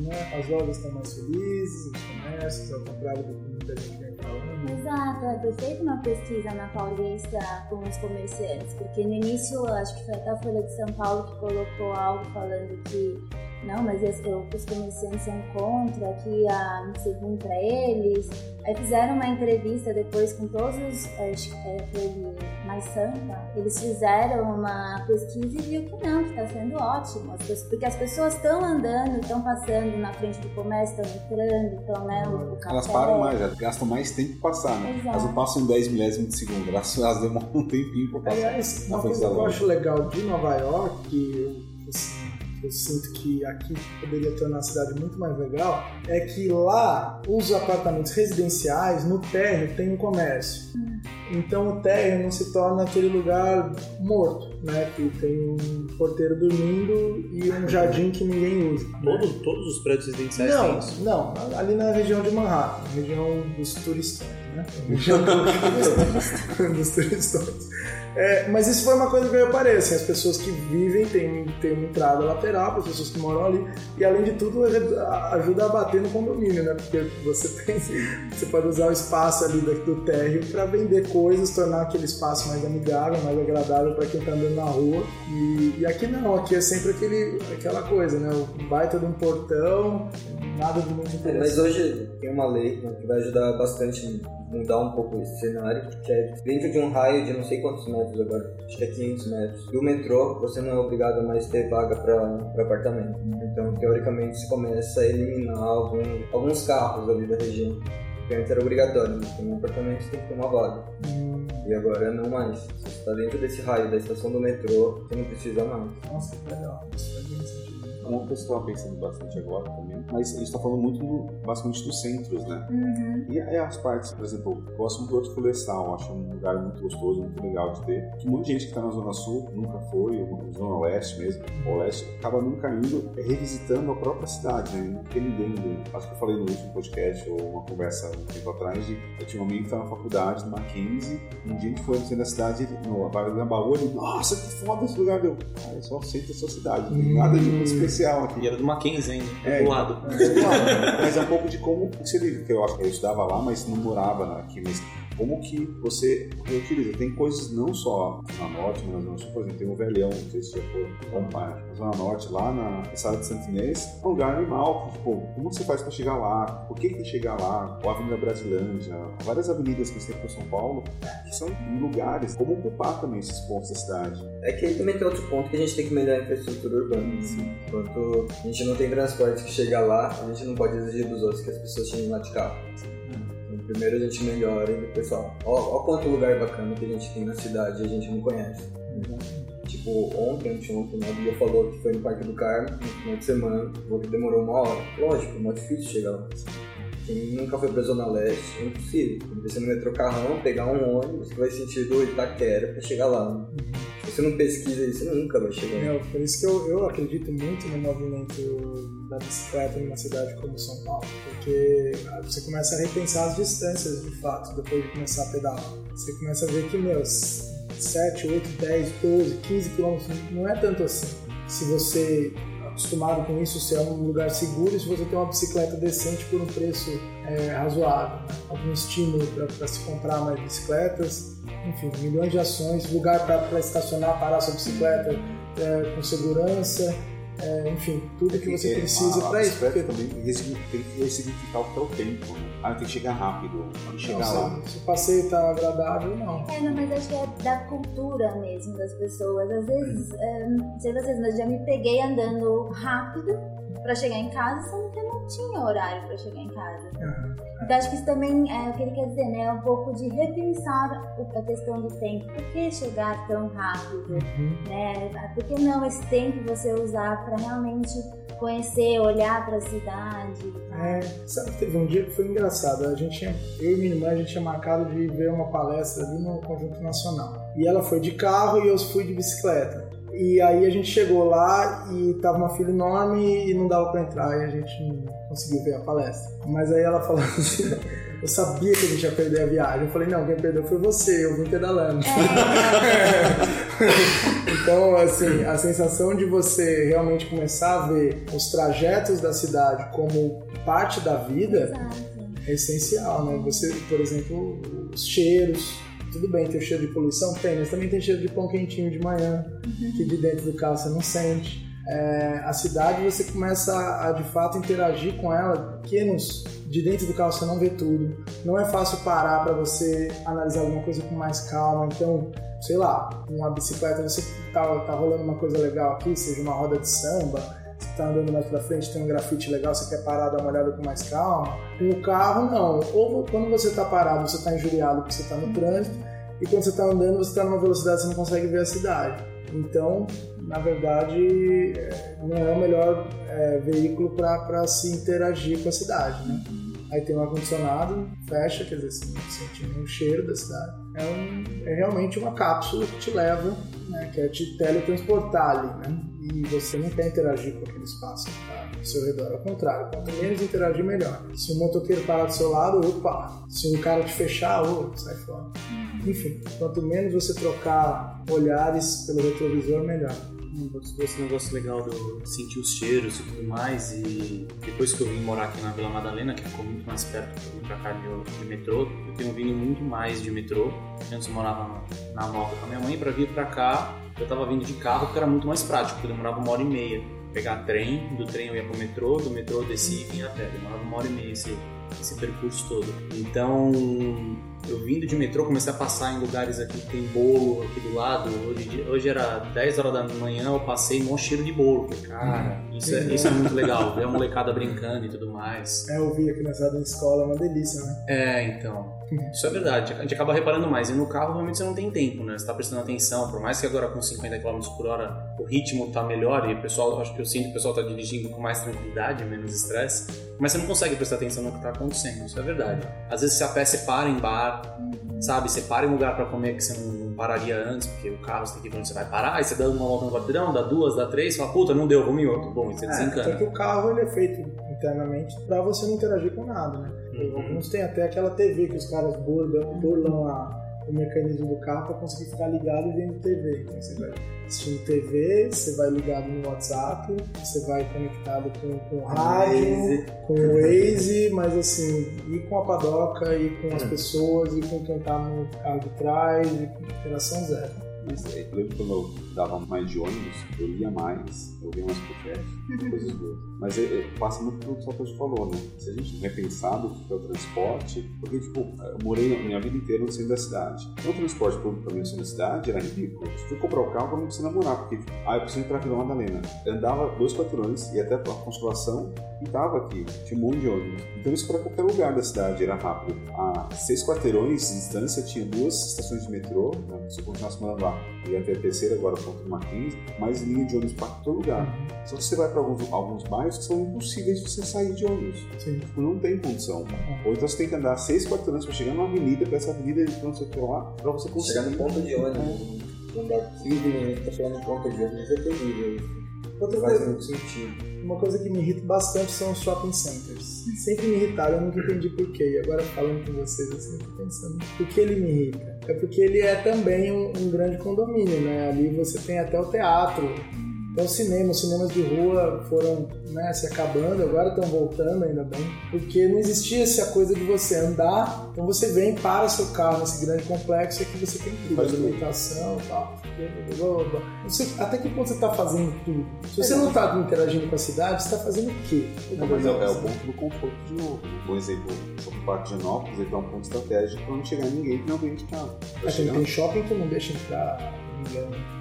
Né? As lojas estão mais felizes, os comércios, ao contrário do que muita gente vem falando. Exato, é, foi feita uma pesquisa na Paulista com os comerciantes, porque no início, acho que foi até a Folha de São Paulo que colocou algo falando que não, mas eu, os comerciantes são contra, que a, não sei, ruim pra eles. Aí fizeram uma entrevista depois com todos os. Acho que foi mais santa. Eles fizeram uma pesquisa e viu que não, que está sendo ótimo. porque as pessoas estão andando, estão passando na frente do comércio, estão entrando, estão, né? O, café. Elas param mais, elas gastam mais tempo para passar, né? Exato. Elas não passam em 10 milésimos de segundo, elas, elas demoram um tempinho para passar. Aliás, uma coisa que eu acho legal de Nova York, que assim, eu sinto que aqui poderia tornar a cidade muito mais legal, é que lá os apartamentos residenciais, no térreo, tem um comércio. Então o térreo não se torna aquele lugar morto, né? Que tem um porteiro dormindo e um jardim que ninguém usa. Todos, todos os prédios residenciais Não, têm isso? não, ali na região de Manhattan, região dos turistões, né? [LAUGHS] Região do- [LAUGHS] dos turistões. É, mas isso foi uma coisa que eu reparei, assim, as pessoas que vivem têm, têm uma entrada lateral, as pessoas que moram ali, e além de tudo ajuda a bater no condomínio, né? Porque você [LAUGHS] tem, você pode usar o espaço ali do, térreo para vender coisas, tornar aquele espaço mais amigável, mais agradável para quem tá andando na rua. E, e aqui não, aqui é sempre aquele, aquela coisa, né? O baita de um portão, nada de muito É, mas interessante. hoje tem uma lei né, que vai ajudar bastante a mudar um pouco esse cenário, que é dentro de um raio de não sei quantos metros agora, acho que é 500 metros, do metrô, você não é obrigado a mais ter vaga para apartamento. Então, teoricamente, se começa a eliminar algum, alguns carros ali da região. Porque antes era obrigatório, né? tem um apartamento você tem que ter uma vaga. Hum, E agora não mais. Se você está dentro desse raio da estação do metrô, você não precisa mais. nossa, que legal. Isso. Uma eu estava pensando bastante agora também, mas a gente está falando muito do- basicamente dos centros, né? Uhum. E aí as partes, por exemplo, eu gosto muito do Horto Florestal, acho um lugar muito gostoso, muito legal de ter. Que muita gente que está na Zona Sul nunca foi, ou na Zona Oeste mesmo, ou Leste, acaba nunca indo é, revisitando a própria cidade, né? Entendendo. Acho que eu falei no último podcast, ou uma conversa um tempo atrás, de eu tinha um amigo que estava na faculdade, no Mackenzie, e um dia a gente foi no centro da cidade, ele- no Vale da Baú, ele, nossa, que foda esse lugar, deu. Cara, é só o centro da sua cidade, não tem nada de muito especial aqui. E era do Mackenzie ainda, É, do lado. Claro, mas é um pouco de como você vive, que eu acho que eu estudava lá, mas não morava aqui, mas como que você reutiliza. Tem coisas não só na norte, mas zona sul, por exemplo, tem um velhão, não sei se já foi comprar, na zona norte, lá na estrada de Santo Inês, é um lugar animal, tipo, como você faz para chegar lá, por que tem que chegar lá, ou a Avenida Brasilândia, várias avenidas que você tem para São Paulo, que são lugares, como ocupar também esses pontos da cidade. É que aí também tem outro ponto que a gente tem que melhorar a infraestrutura urbana. Assim. Enquanto a gente não tem transporte que chega lá, a gente não pode exigir dos outros que as pessoas cheguem lá de carro. Então, primeiro a gente melhora e depois fala, ó, ó quanto lugar bacana que a gente tem na cidade e a gente não conhece. Tipo, ontem, anteontem, né, a Bia falou que foi no Parque do Carmo, no final de semana, falou que demorou uma hora. Lógico, é muito difícil chegar lá. Quem nunca foi pra Zona Leste, é impossível. Tem que no metrô carrão, pegar um ônibus que vai sentido Itaquera pra chegar lá. Se você não pesquisa isso, você nunca vai chegar lá. Meu, por isso que eu, eu acredito muito no movimento da bicicleta numa cidade como São Paulo, porque você começa a repensar as distâncias de fato depois de começar a pedalar. Você começa a ver que, meu, 7, 8, 10, 12, 15 quilômetros não é tanto assim. Se você acostumado com isso, se é um lugar seguro, se você tem uma bicicleta decente por um preço é, razoável, né? algum estímulo para se comprar mais bicicletas, enfim, milhões de ações, lugar para estacionar, parar sua bicicleta é, com segurança, é, enfim, tudo que você precisa a, para isso. Porque, também tem que ressignificar o que é o tempo, né? Ah, tem que chegar rápido, tem que chegar lá. não, se, se o passeio tá agradável, não. É, não, mas acho que é da cultura mesmo das pessoas. Às vezes, é, não sei vocês, mas já me peguei andando rápido pra chegar em casa, sendo que eu não tinha horário pra chegar em casa. Então acho que isso também é o que ele quer dizer, né? É um pouco de repensar a questão do tempo. Por que chegar tão rápido? Né? Por que não esse tempo você usar pra realmente conhecer, olhar pra cidade? É, sabe que teve um dia que foi engraçado. A gente tinha, eu e minha irmã, a gente tinha marcado de ver uma palestra ali no Conjunto Nacional. E ela foi de carro e eu fui de bicicleta. E aí a gente chegou lá e tava uma fila enorme e não dava pra entrar e a gente não conseguiu ver a palestra. Mas aí ela falou [LAUGHS] assim, eu sabia que a gente ia perder a viagem. Eu falei, não, quem perdeu foi você, eu vim pedalando. [LAUGHS] Então, assim, a sensação de você realmente começar a ver os trajetos da cidade como parte da vida Exato. é essencial, né? Você, por exemplo, os cheiros, tudo bem, tem o cheiro de poluição? Tem, mas também tem cheiro de pão quentinho de manhã, que de dentro do carro você não sente. é, a cidade você começa a, a, de fato interagir com ela, pequenos de dentro do carro você não vê tudo, não é fácil parar para você analisar alguma coisa com mais calma, então sei lá, uma bicicleta, você tá, tá rolando uma coisa legal aqui, seja uma roda de samba, tá andando mais pra frente, tem um grafite legal, você quer parar, dar uma olhada com mais calma. Com o carro, não. Ou quando você tá parado, você tá injuriado porque você tá no trânsito, e quando você tá andando, você tá numa velocidade, você não consegue ver a cidade. Então, na verdade, é, não é o melhor é, veículo para se interagir com a cidade, né? Aí tem um ar-condicionado, fecha, quer dizer, você sente um cheiro da cidade. É, um, é realmente uma cápsula que te leva, né, que é te teletransportar ali, né? E você não quer interagir com aquele espaço que está ao seu redor. Ao contrário, quanto menos interagir, melhor. Se um motoqueiro parar do seu lado, opa! Se um cara te fechar, oh, sai fora. Enfim, quanto menos você trocar olhares pelo retrovisor, melhor esse negócio legal do sentir os cheiros e tudo mais. E depois que eu vim morar aqui na Vila Madalena, que ficou muito mais perto de vir pra cá de, de, metrô, eu tenho vindo muito mais de metrô. Antes eu morava na, Moca com a minha mãe, pra vir pra cá eu tava vindo de carro porque era muito mais prático, porque demorava uma hora e meia. Pegar trem, do trem eu ia pro metrô, do metrô eu descia e vinha a pé. Demorava uma hora e meia esse, esse percurso todo. Então, eu vindo de metrô, comecei a passar em lugares aqui que tem bolo aqui do lado. Hoje, hoje era 10 horas da manhã, eu passei um cheiro de bolo. Cara, uhum. isso, é, isso é muito legal, ver a molecada brincando e tudo mais. É, eu vi a criançada na escola, é uma delícia, né? É, então. Isso é verdade, a gente acaba reparando mais. E no carro, realmente, você não tem tempo, né? Você tá prestando atenção, por mais que agora com 50 km por hora o ritmo tá melhor e o pessoal, acho que eu sinto que o pessoal tá dirigindo com mais tranquilidade, menos estresse, mas você não consegue prestar atenção no que tá acontecendo, isso é verdade. Às vezes, se a você para em bar, sabe? Você para em um lugar para comer que você não pararia antes, porque o carro você tem que ver onde você vai parar, aí você dá uma volta no quarteirão, dá duas, dá três, fala, puta, não deu, vamos em outro. Bom, você é, desencana. Porque o carro ele é feito internamente para você não interagir com nada, né? Uhum. Alguns têm até aquela TV que os caras burlam, burlam a o mecanismo do carro para conseguir ficar ligado e vendo TV. Então você vai assistindo TV, você vai ligado no WhatsApp, você vai conectado com, com o rádio, com o Waze, mas assim, e com a padoca, e com as hum. pessoas, e com quem tá no carro de trás, e com interação zero. Mas eu lembro quando eu dava mais de ônibus, eu lia mais, eu via mais podcast, uhum. coisas boas. Mas é, é, passa muito pelo que o Satoshi falou, né? Se a gente repensar o que é o transporte, porque, tipo, eu morei a minha vida inteira no centro da cidade. Então, o transporte público pra mim no centro da cidade era ridículo. Se fui comprar o carro, eu não precisa namorar, porque, tipo, ah, eu preciso ir pra Vila Madalena. Eu andava dois quarteirões, ia até a Consolação e tava aqui. Tinha um monte de ônibus. Então, isso para qualquer lugar da cidade era rápido. A seis quarteirões de distância tinha duas estações de metrô, né? se eu continuasse morando lá, ia até a terceira, agora ponto uma 15, mais linha de ônibus para todo lugar. Só que você vai para alguns, alguns bairros que são impossíveis de você sair de ônibus. Sim. Tipo, não tem condição. Ou então você tem que andar seis quarteirões para chegar numa avenida, para essa avenida de não sei o que lá, para você conseguir. Chegar no ponto de ônibus. Andar 15 minutos para chegar no ponto de ônibus é terrível. Outra faz muito sentido. Uma coisa que me irrita bastante são os shopping centers. Sempre me irritaram, eu nunca entendi porquê. E agora falando com vocês assim, eu tô pensando, por que ele me irrita? É porque ele é também um, um grande condomínio, né? Ali você tem até o teatro, então, cinema, os cinemas de rua foram né, se acabando, agora estão voltando ainda bem, porque não existia essa coisa de você andar, então você vem, para seu carro nesse grande complexo e aqui você tem tudo, alimentação e tal. Você, até que ponto você está fazendo tudo? Se você não está interagindo com a cidade, você está fazendo o quê? Mas é, é, o ponto do conforto de novo. Por exemplo, o Shopping Parque de Genópolis ele dá um ponto estratégico para não chegar ninguém que não vem de carro. Tem shopping que não deixa entrar ninguém.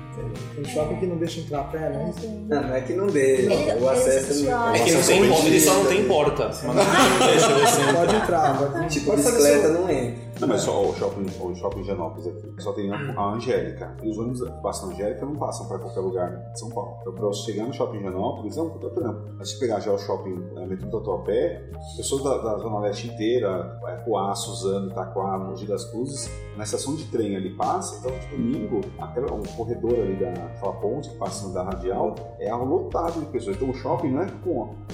Tem shopping que não deixa entrar a pé, né? Não, não é que não deixa. o acesso não. É que não tem, ele só não tem porta. Mas não deixa Pode entrar. Pode, tipo, pode bicicleta não entra. Não, mas só o shopping, o shopping Genópolis aqui. Só tem a Angélica. E os ônibus que passam a Angélica não passam para qualquer lugar de São Paulo. Então, para você chegar no shopping Genópolis, é um puta trampo. Mas se pegar já o shopping é, metrô Tatuapé, pessoas da, da Zona Leste inteira, é, Coá, Suzano, Itaquá, Mogi das Cruzes, na estação de trem ali passa, então de domingo, aquela, um corredor ali daquela ponte que passa da radial, é lotado de pessoas. Então o shopping não é,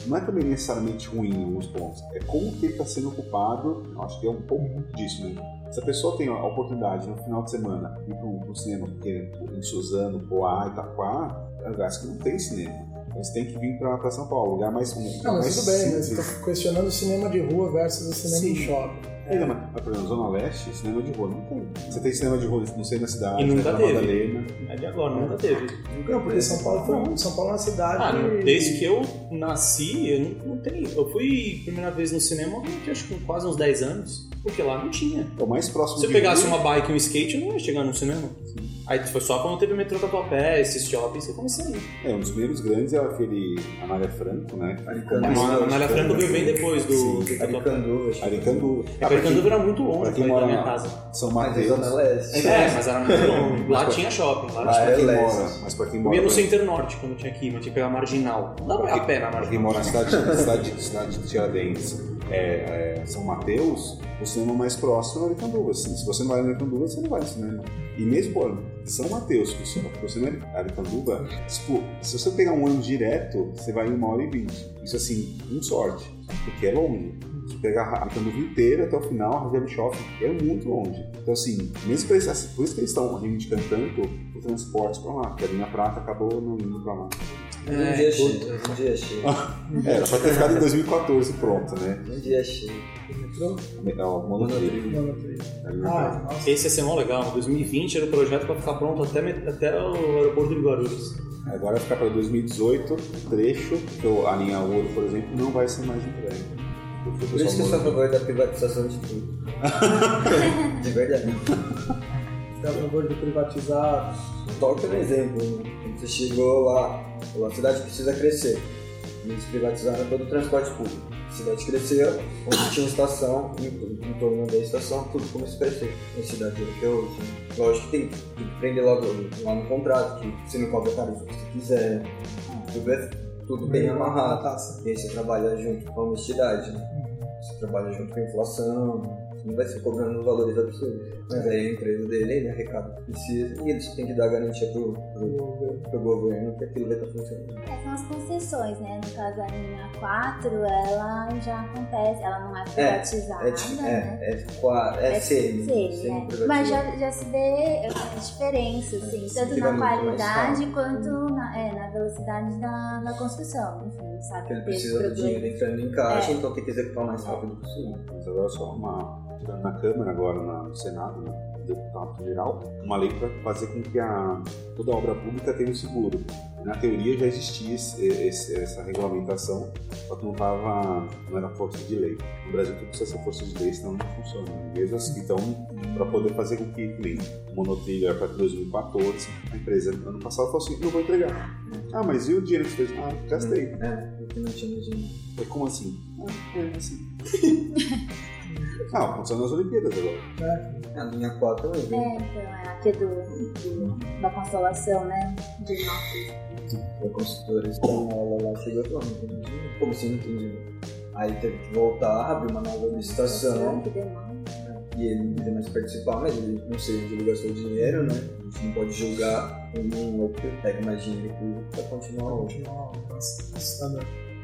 não é também necessariamente ruim em alguns pontos, é como que ele está sendo ocupado, acho que é um pouco disso, né? Se a pessoa tem a oportunidade no final de semana ir para o cinema, porque em Suzano, Poá, Itaquá, é lugares que não tem cinema. Você tem que vir pra São Paulo, lugar mais. Não, mas mais tudo bem, mas simples. estou questionando o cinema de rua versus o cinema Sim. de shopping. É, mas, mas, por exemplo, Zona Leste, cinema de rua não tem. Você tem cinema de rua no centro da cidade, E nunca na teve. Madalena. É de agora, nunca teve. Não, porque São Paulo foi um, São Paulo é uma cidade. Ah, não, desde que eu nasci, eu não, não tenho. Eu fui primeira vez no cinema, acho que com quase uns 10 anos, porque lá não tinha. É o mais próximo Se eu pegasse uma bike e um skate, eu não ia chegar no cinema. Aí foi só quando teve metrô Tatuapé, esses shoppings, que eu comecei a ir. É, um dos primeiros grandes é aquele Anália Franco, né? Aricanduva. A Anália Franco veio bem depois do, Sim. do. Aricanduva, que- Aricanduva. É, Aricanduva era muito pra longe quem da mora minha casa. São é Mateus. Zona Leste. É, mas era muito longe. Lá tinha shopping. Lá Lá tinha... é Pra quem leste. mora, mas pra quem Eu mora. ia no Center Norte quando tinha ir, mas tinha que pegar a marginal. Não dá pra ir a pé na Pra quem marginal. mora na cidade, de Tiradentes, é, é, São Mateus, o cinema mais próximo é Aricanduva. Assim. Se você não vai em Aricanduva, você não vai no cinema. E mesmo por São Mateus, que o cinema- que o cinema é Aricanduva, tipo, se você pegar um ano direto, você vai em uma hora e vinte. Isso assim, com sorte, porque é longe. Se pegar a Aricanduva inteira até o final, a Shopping é muito longe. Então, assim, mesmo eles, por isso que eles estão reivindicando tanto o transporte pra lá, porque a linha prata acabou não indo pra lá. Um É, dia puta. cheio. Um dia cheio. É, era pra ter ficado em 2014 pronto, né? Um dia cheio. Metrô? É, o monotrilho. Não, não Ah, nossa. Esse ia ser mó legal. 2020 era o projeto pra ficar pronto até, até o aeroporto de Guarulhos. Agora vai ficar para 2018, o trecho, que o- a linha ouro, por exemplo, não vai ser mais entregue. Por isso que eu sou a favor da privatização de tudo. [LAUGHS] de verdade. Você é a favor de privatizar. Toca no exemplo. né? Você chegou lá, a cidade precisa crescer. Eles privatizaram todo o transporte público. A cidade cresceu, onde tinha estação, em, em torno da estação, tudo começou a crescer. A cidade é que é hoje. né? Lógico que tem, tem que prender logo lá no contrato, que você não cobra tarifa que você quiser. Tudo, é, tudo bem amarrado. E aí você trabalha junto com a honestidade, né? Você trabalha junto com a inflação, não vai se cobrando valores absurdos. Mas aí a empresa dele ele arrecada o que precisa e eles têm que dar garantia pro, pro, pro governo que aquilo vai estar funcionando. É, são as concessões, né? No caso, a linha 4, ela já acontece, ela não é privatizada, É, tipo, né? é, é, qua- é, É semi, né? Mas já, já se vê a diferença, assim, tanto Fica na qualidade quanto na, é, na velocidade da, da construção. Enfim, sabe? Porque ele precisa do dinheiro entrando em caixa, É. então tem que executar o mais rápido possível. Mas agora só uma. Na Câmara, agora na- no Senado, né, deputado federal, uma lei para fazer com que a, toda obra pública tenha um seguro. Na teoria já existia esse- esse- essa regulamentação, só que não, tava, não era força de lei. No Brasil tudo precisa ser força de lei, senão não funciona. Mesmo assim, então, para poder fazer com que, nem o monotrilho era para 2014, a empresa ano passado falou assim: não vou entregar. Ah, mas e o dinheiro que você fez? Ah, gastei. É, porque não tinha dinheiro. Foi como assim? Ah, é assim. [LAUGHS] ah, aconteceu nas Olimpíadas agora. É, A linha 4 é um exemplo. É, então, é aqui do, do- da consolação, né? De Nápoles. A consultora espanhola lá chegou e falou, não dinheiro. Como assim não dinheiro? Aí teve que voltar, abrir uma nova licitação. Que e ele não mais participar, mas ele não sei onde ele gastou dinheiro, né? A gente não pode julgar um outro que pega mais dinheiro público pra continuar o outro.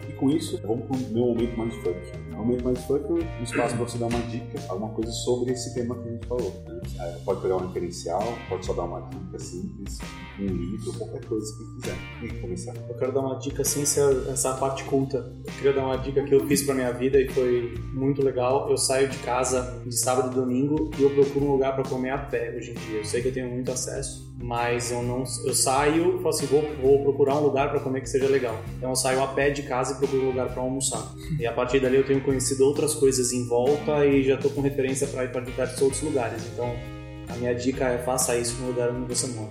E com isso, vamos para o meu momento mais funk. Momento mais funk um espaço para você dar uma dica, alguma coisa sobre esse tema que a gente falou. né? É, pode pegar um referencial, pode só dar uma dica simples, um livro, qualquer coisa que quiser. E começar. Eu quero dar uma dica sem ser essa parte culta. Eu queria dar uma dica que eu fiz pra minha vida e foi muito legal. Eu saio de casa de sábado e domingo e eu procuro um lugar pra comer a pé hoje em dia. Eu sei que eu tenho muito acesso, mas eu não eu saio, falo assim, vou, vou procurar um lugar pra comer que seja legal. Então eu saio a pé de casa e procuro um lugar pra almoçar. E a partir dali eu tenho conhecido outras coisas em volta e já tô com referência pra ir para diversos outros lugares. Então a minha dica é faça isso no lugar onde você mora.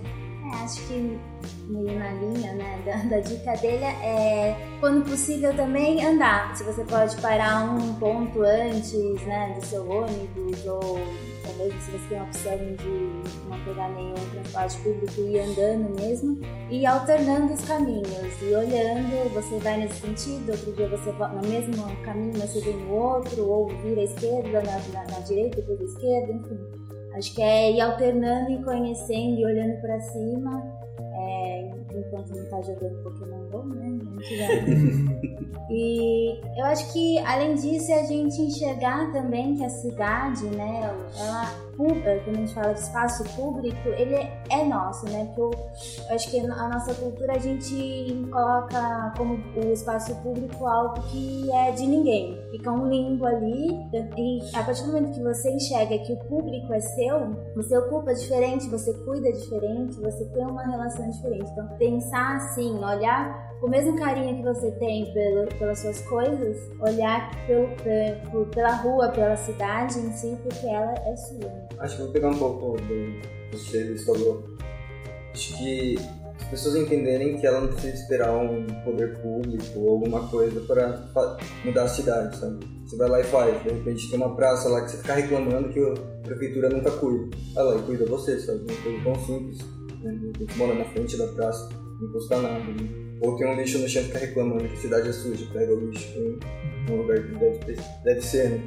É, acho que meio na linha, né, da, da dica dele é, quando possível também andar. Se você pode parar um ponto antes, né, do seu ônibus ou talvez se você tem a opção de não pegar nenhum transporte público e ir andando mesmo e alternando os caminhos e olhando, você vai nesse sentido, outro dia você no mesmo caminho, mas você vem no outro, ou vira à esquerda, na, na, na direita, depois à esquerda, enfim. Acho que é ir alternando e conhecendo e olhando para cima, é, enquanto não tá jogando Pokémon GO, né? [LAUGHS] E eu acho que, além disso, é a gente enxergar também que a cidade, né, ela quando a gente fala de espaço público, ele é nosso, né? Porque eu, eu acho que a nossa cultura a gente coloca como o espaço público algo que é de ninguém. Fica um limbo ali e a partir do momento que você enxerga que o público é seu, você ocupa diferente, você cuida diferente, você tem uma relação diferente. Então, pensar assim, olhar o mesmo carinho que você tem pelo, pelas suas coisas, olhar pelo, pela rua, pela cidade em si, porque ela é sua. Acho que vou pegar um pouco do que você falou. Acho que as pessoas entenderem que ela não precisa esperar um poder público ou alguma coisa para mudar a cidade, sabe? Você vai lá e faz. De repente tem uma praça lá que você fica reclamando que a prefeitura nunca cuida. Vai lá e cuida você, sabe? Uma coisa tão simples. Né? Você mora na frente da praça, não custa nada. Né? Ou tem um lixo no chão e fica reclamando que a cidade é suja, pega o lixo em um lugar que deve, deve ser, né?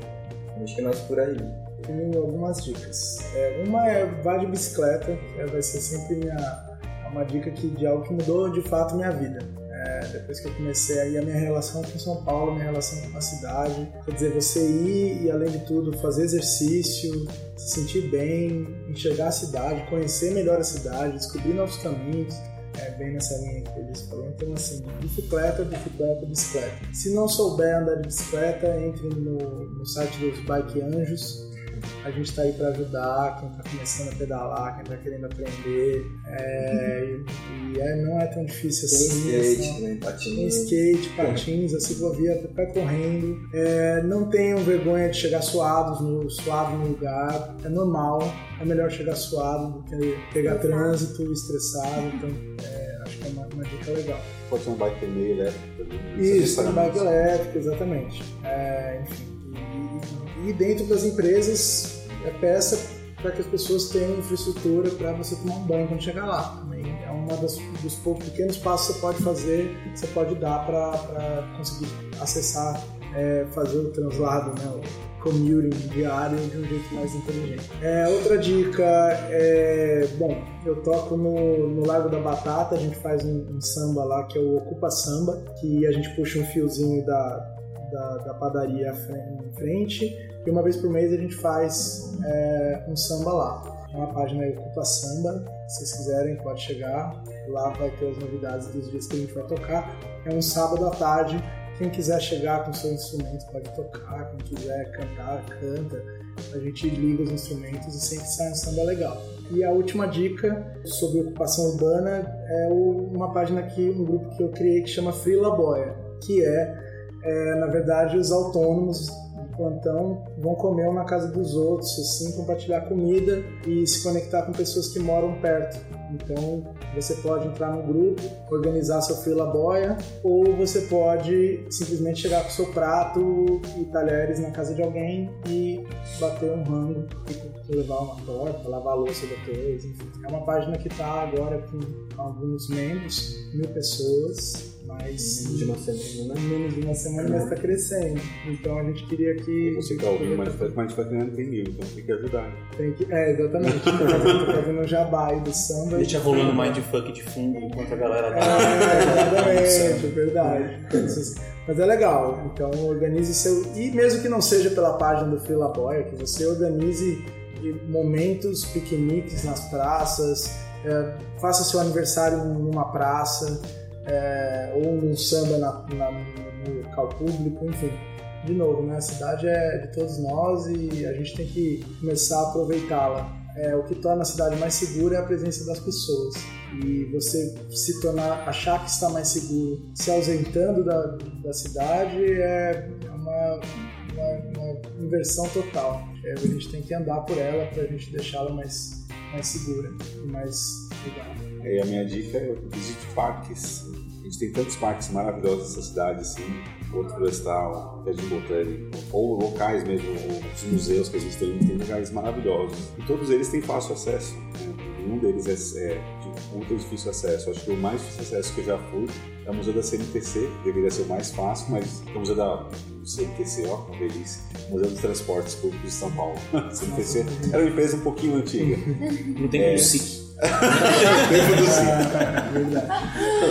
Acho que é mais por aí. Tenho algumas dicas. É, uma é vá de bicicleta, que vai ser sempre minha, uma dica que, de algo que mudou de fato minha vida. É, depois que eu comecei aí a minha relação com São Paulo, minha relação com a cidade. Quer dizer, você ir e além de tudo fazer exercício, se sentir bem, enxergar a cidade, conhecer melhor a cidade, descobrir novos caminhos é bem nessa linha que eles falam. Então, assim, bicicleta, bicicleta, bicicleta. Se não souber andar de bicicleta, entre no, no site dos Bike Anjos. A gente está aí para ajudar quem está começando a pedalar, quem está querendo aprender. É, e, e é, não é tão difícil assim. Tem skate, né? patins. Tem skate, patins, a ciclovia vai correndo. É, não tenham vergonha de chegar suados no, suado no lugar. É normal. É melhor chegar suado do que pegar trânsito estressado. Então, acho que é uma, uma dica legal. Pode ser um bike meio elétrico também. Isso, um bike elétrico, exatamente. É, enfim. E, e dentro das empresas, é peça para que as pessoas tenham infraestrutura para você tomar um banho quando chegar lá. Também é um dos poucos pequenos passos que você pode fazer, você pode dar para conseguir acessar, é, fazer o translado, né, commuting diário de um jeito mais inteligente. É, outra dica é, bom, eu toco no, no Lago da Batata, a gente faz um, um samba lá que é o Ocupa Samba, que a gente puxa um fiozinho da, da, da padaria em frente e uma vez por mês a gente faz é, um samba lá. É uma página Ocupa Samba, se vocês quiserem pode chegar, lá vai ter as novidades dos dias que a gente vai tocar. É um sábado à tarde, quem quiser chegar com seu instrumento pode tocar, quem quiser cantar, canta. A gente liga os instrumentos e sempre sai um samba legal. E a última dica sobre ocupação urbana é uma página aqui, um grupo que eu criei que chama Free Laboia, que é é, na verdade, os autônomos plantão vão comer um na casa dos outros, assim, compartilhar comida e se conectar com pessoas que moram perto. Então, você pode entrar no grupo, organizar seu fila boia, ou você pode simplesmente chegar com seu prato e talheres na casa de alguém e bater um rango levar uma torta, lavar a louça depois, enfim. É uma página que está agora com alguns membros, mil pessoas, mas menos de uma semana, né? Menos de uma semana, mas está crescendo. Então a gente queria que. Você está ouvindo, mas, a gente vai criando tem mil, então tem que ajudar. Tem que, é, exatamente. Estou fazendo, fazendo jabá aí do samba. Deixa rolando mindfuck de fundo enquanto a galera tá. É, exatamente, é [LAUGHS] verdade. Mas é legal. Então organize seu. E mesmo que não seja pela página do Frila Boy, que você organize momentos, piqueniques nas praças, é, faça seu aniversário numa praça é, ou num samba na, na, no local público, enfim. De novo, né? a cidade é de todos nós e a gente tem que começar a aproveitá-la. É, o que torna a cidade mais segura é a presença das pessoas. E você se tornar, achar que está mais seguro, se ausentando da, da cidade, é uma, uma, uma inversão total. É, a gente tem que andar por ela para a gente deixá-la mais, mais segura e mais legal. E a minha dica é visite parques. A gente tem tantos parques maravilhosos nessa cidade, assim, Porto Florestal, Jardim Botânico, ou locais mesmo, os museus que a gente tem, tem lugares maravilhosos. E todos eles têm fácil acesso. Né? Nenhum deles é, é de muito difícil acesso. Acho que o mais difícil acesso que eu já fui é o Museu da CNTC, deveria ser o mais fácil, mas é o Museu da CNTC, ó, uma delícia. Museu dos Transportes Públicos de São Paulo. [LAUGHS] CNTC era uma empresa um pouquinho antiga. [LAUGHS] Não tem é, como SIC. Do.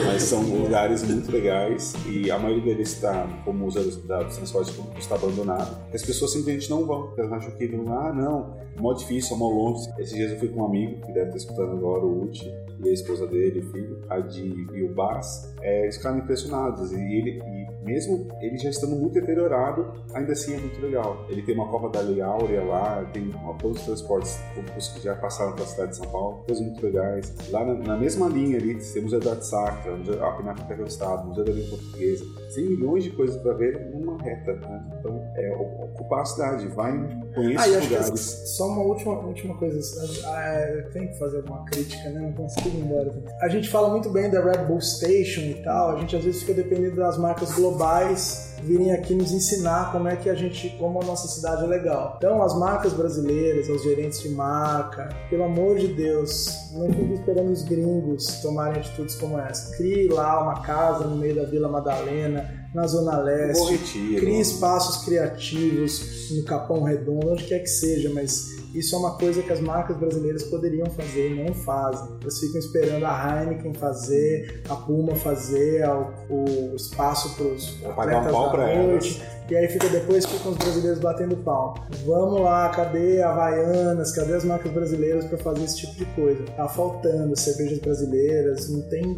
Mas são lugares muito legais e a maioria deles está, como os aeros- da- dos transportes públicos, está abandonado. As pessoas simplesmente não vão, porque elas acham que, ah, não, é mó difícil, é mó longe. Esses dias eu fui com um amigo, que deve estar escutando agora, o Uchi, e a esposa dele, o filho, a Di e o Bas, é, eles ficaram impressionados. E, ele, e mesmo ele já estando muito deteriorado, ainda assim é muito legal. Ele tem uma Copa da Lei Áurea lá, tem todos os transportes públicos que já passaram pela cidade de São Paulo, coisas muito legais. Lá na, na mesma linha ali, temos o Eduardo Sacra, a Pinacoteca do Estado, Museu da Língua Portuguesa. Tem milhões de coisas para ver numa reta, né? Então, é ocupar a cidade, vai, conheça Ah, e que lugares. só uma última, última coisa. Ah, eu tenho que fazer alguma crítica, né? Não consigo ir embora. A gente fala muito bem da Red Bull Station e tal. A gente às vezes fica dependendo das marcas globais virem aqui nos ensinar como é que a gente, como a nossa cidade é legal. Então, as marcas brasileiras, os gerentes de marca, pelo amor de Deus, não fique esperando os gringos tomarem atitudes como essa. Crie lá uma casa no meio da Vila Madalena, na Zona Bom Leste. Retiro. Crie espaços criativos no Capão Redondo, onde quer que seja, mas isso é uma coisa que as marcas brasileiras poderiam fazer e não fazem. Elas ficam esperando a Heineken fazer, a Puma fazer, a- o espaço para os pagar um pau pra elas. E aí fica depois ficam os brasileiros batendo pau. Vamos lá, cadê Havaianas, cadê as marcas brasileiras para fazer esse tipo de coisa? Tá faltando cervejas brasileiras, não tem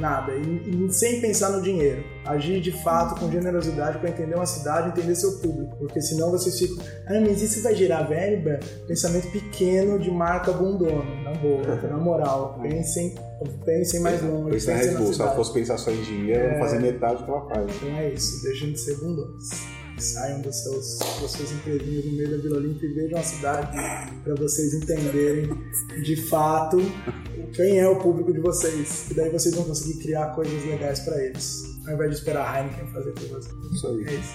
nada. E, e sem pensar no dinheiro. Agir de fato com generosidade para entender uma cidade, entender seu público. Porque senão vocês ficam, ah, mas isso vai gerar verba? Pensamento pequeno de marca bundona. Na boa, na moral. Pensem, pensem mais longe. Na pensem Red Bull, se ela fosse pensar só em dinheiro, É. fazia metade do que ela faz. Então é isso, deixem de ser bundones. Saiam dos seus, das suas empresinhas no meio da Vila Olímpia e vejam a cidade para vocês entenderem de fato quem é o público de vocês. E daí vocês vão conseguir criar coisas legais para eles. Ao invés de esperar a Heineken fazer por vocês. Isso aí. É isso.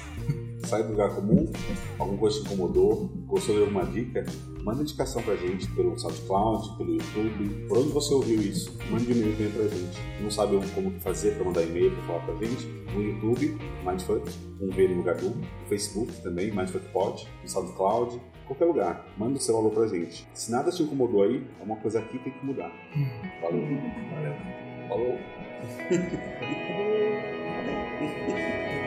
Sai do lugar comum, alguma coisa te incomodou, gostou de alguma dica, manda indicação pra gente pelo SoundCloud, pelo YouTube, por onde você ouviu isso, mande um e-mail também pra gente. Não sabe como fazer pra mandar e-mail pra falar pra gente? No YouTube, Mindfuck, um V no lugar do, no Facebook também, Mindfuck Pod, no SoundCloud, qualquer lugar. Manda o seu alô pra gente. Se nada te incomodou aí, é uma coisa aqui tem que mudar. Valeu. Valeu. Falou. [LAUGHS]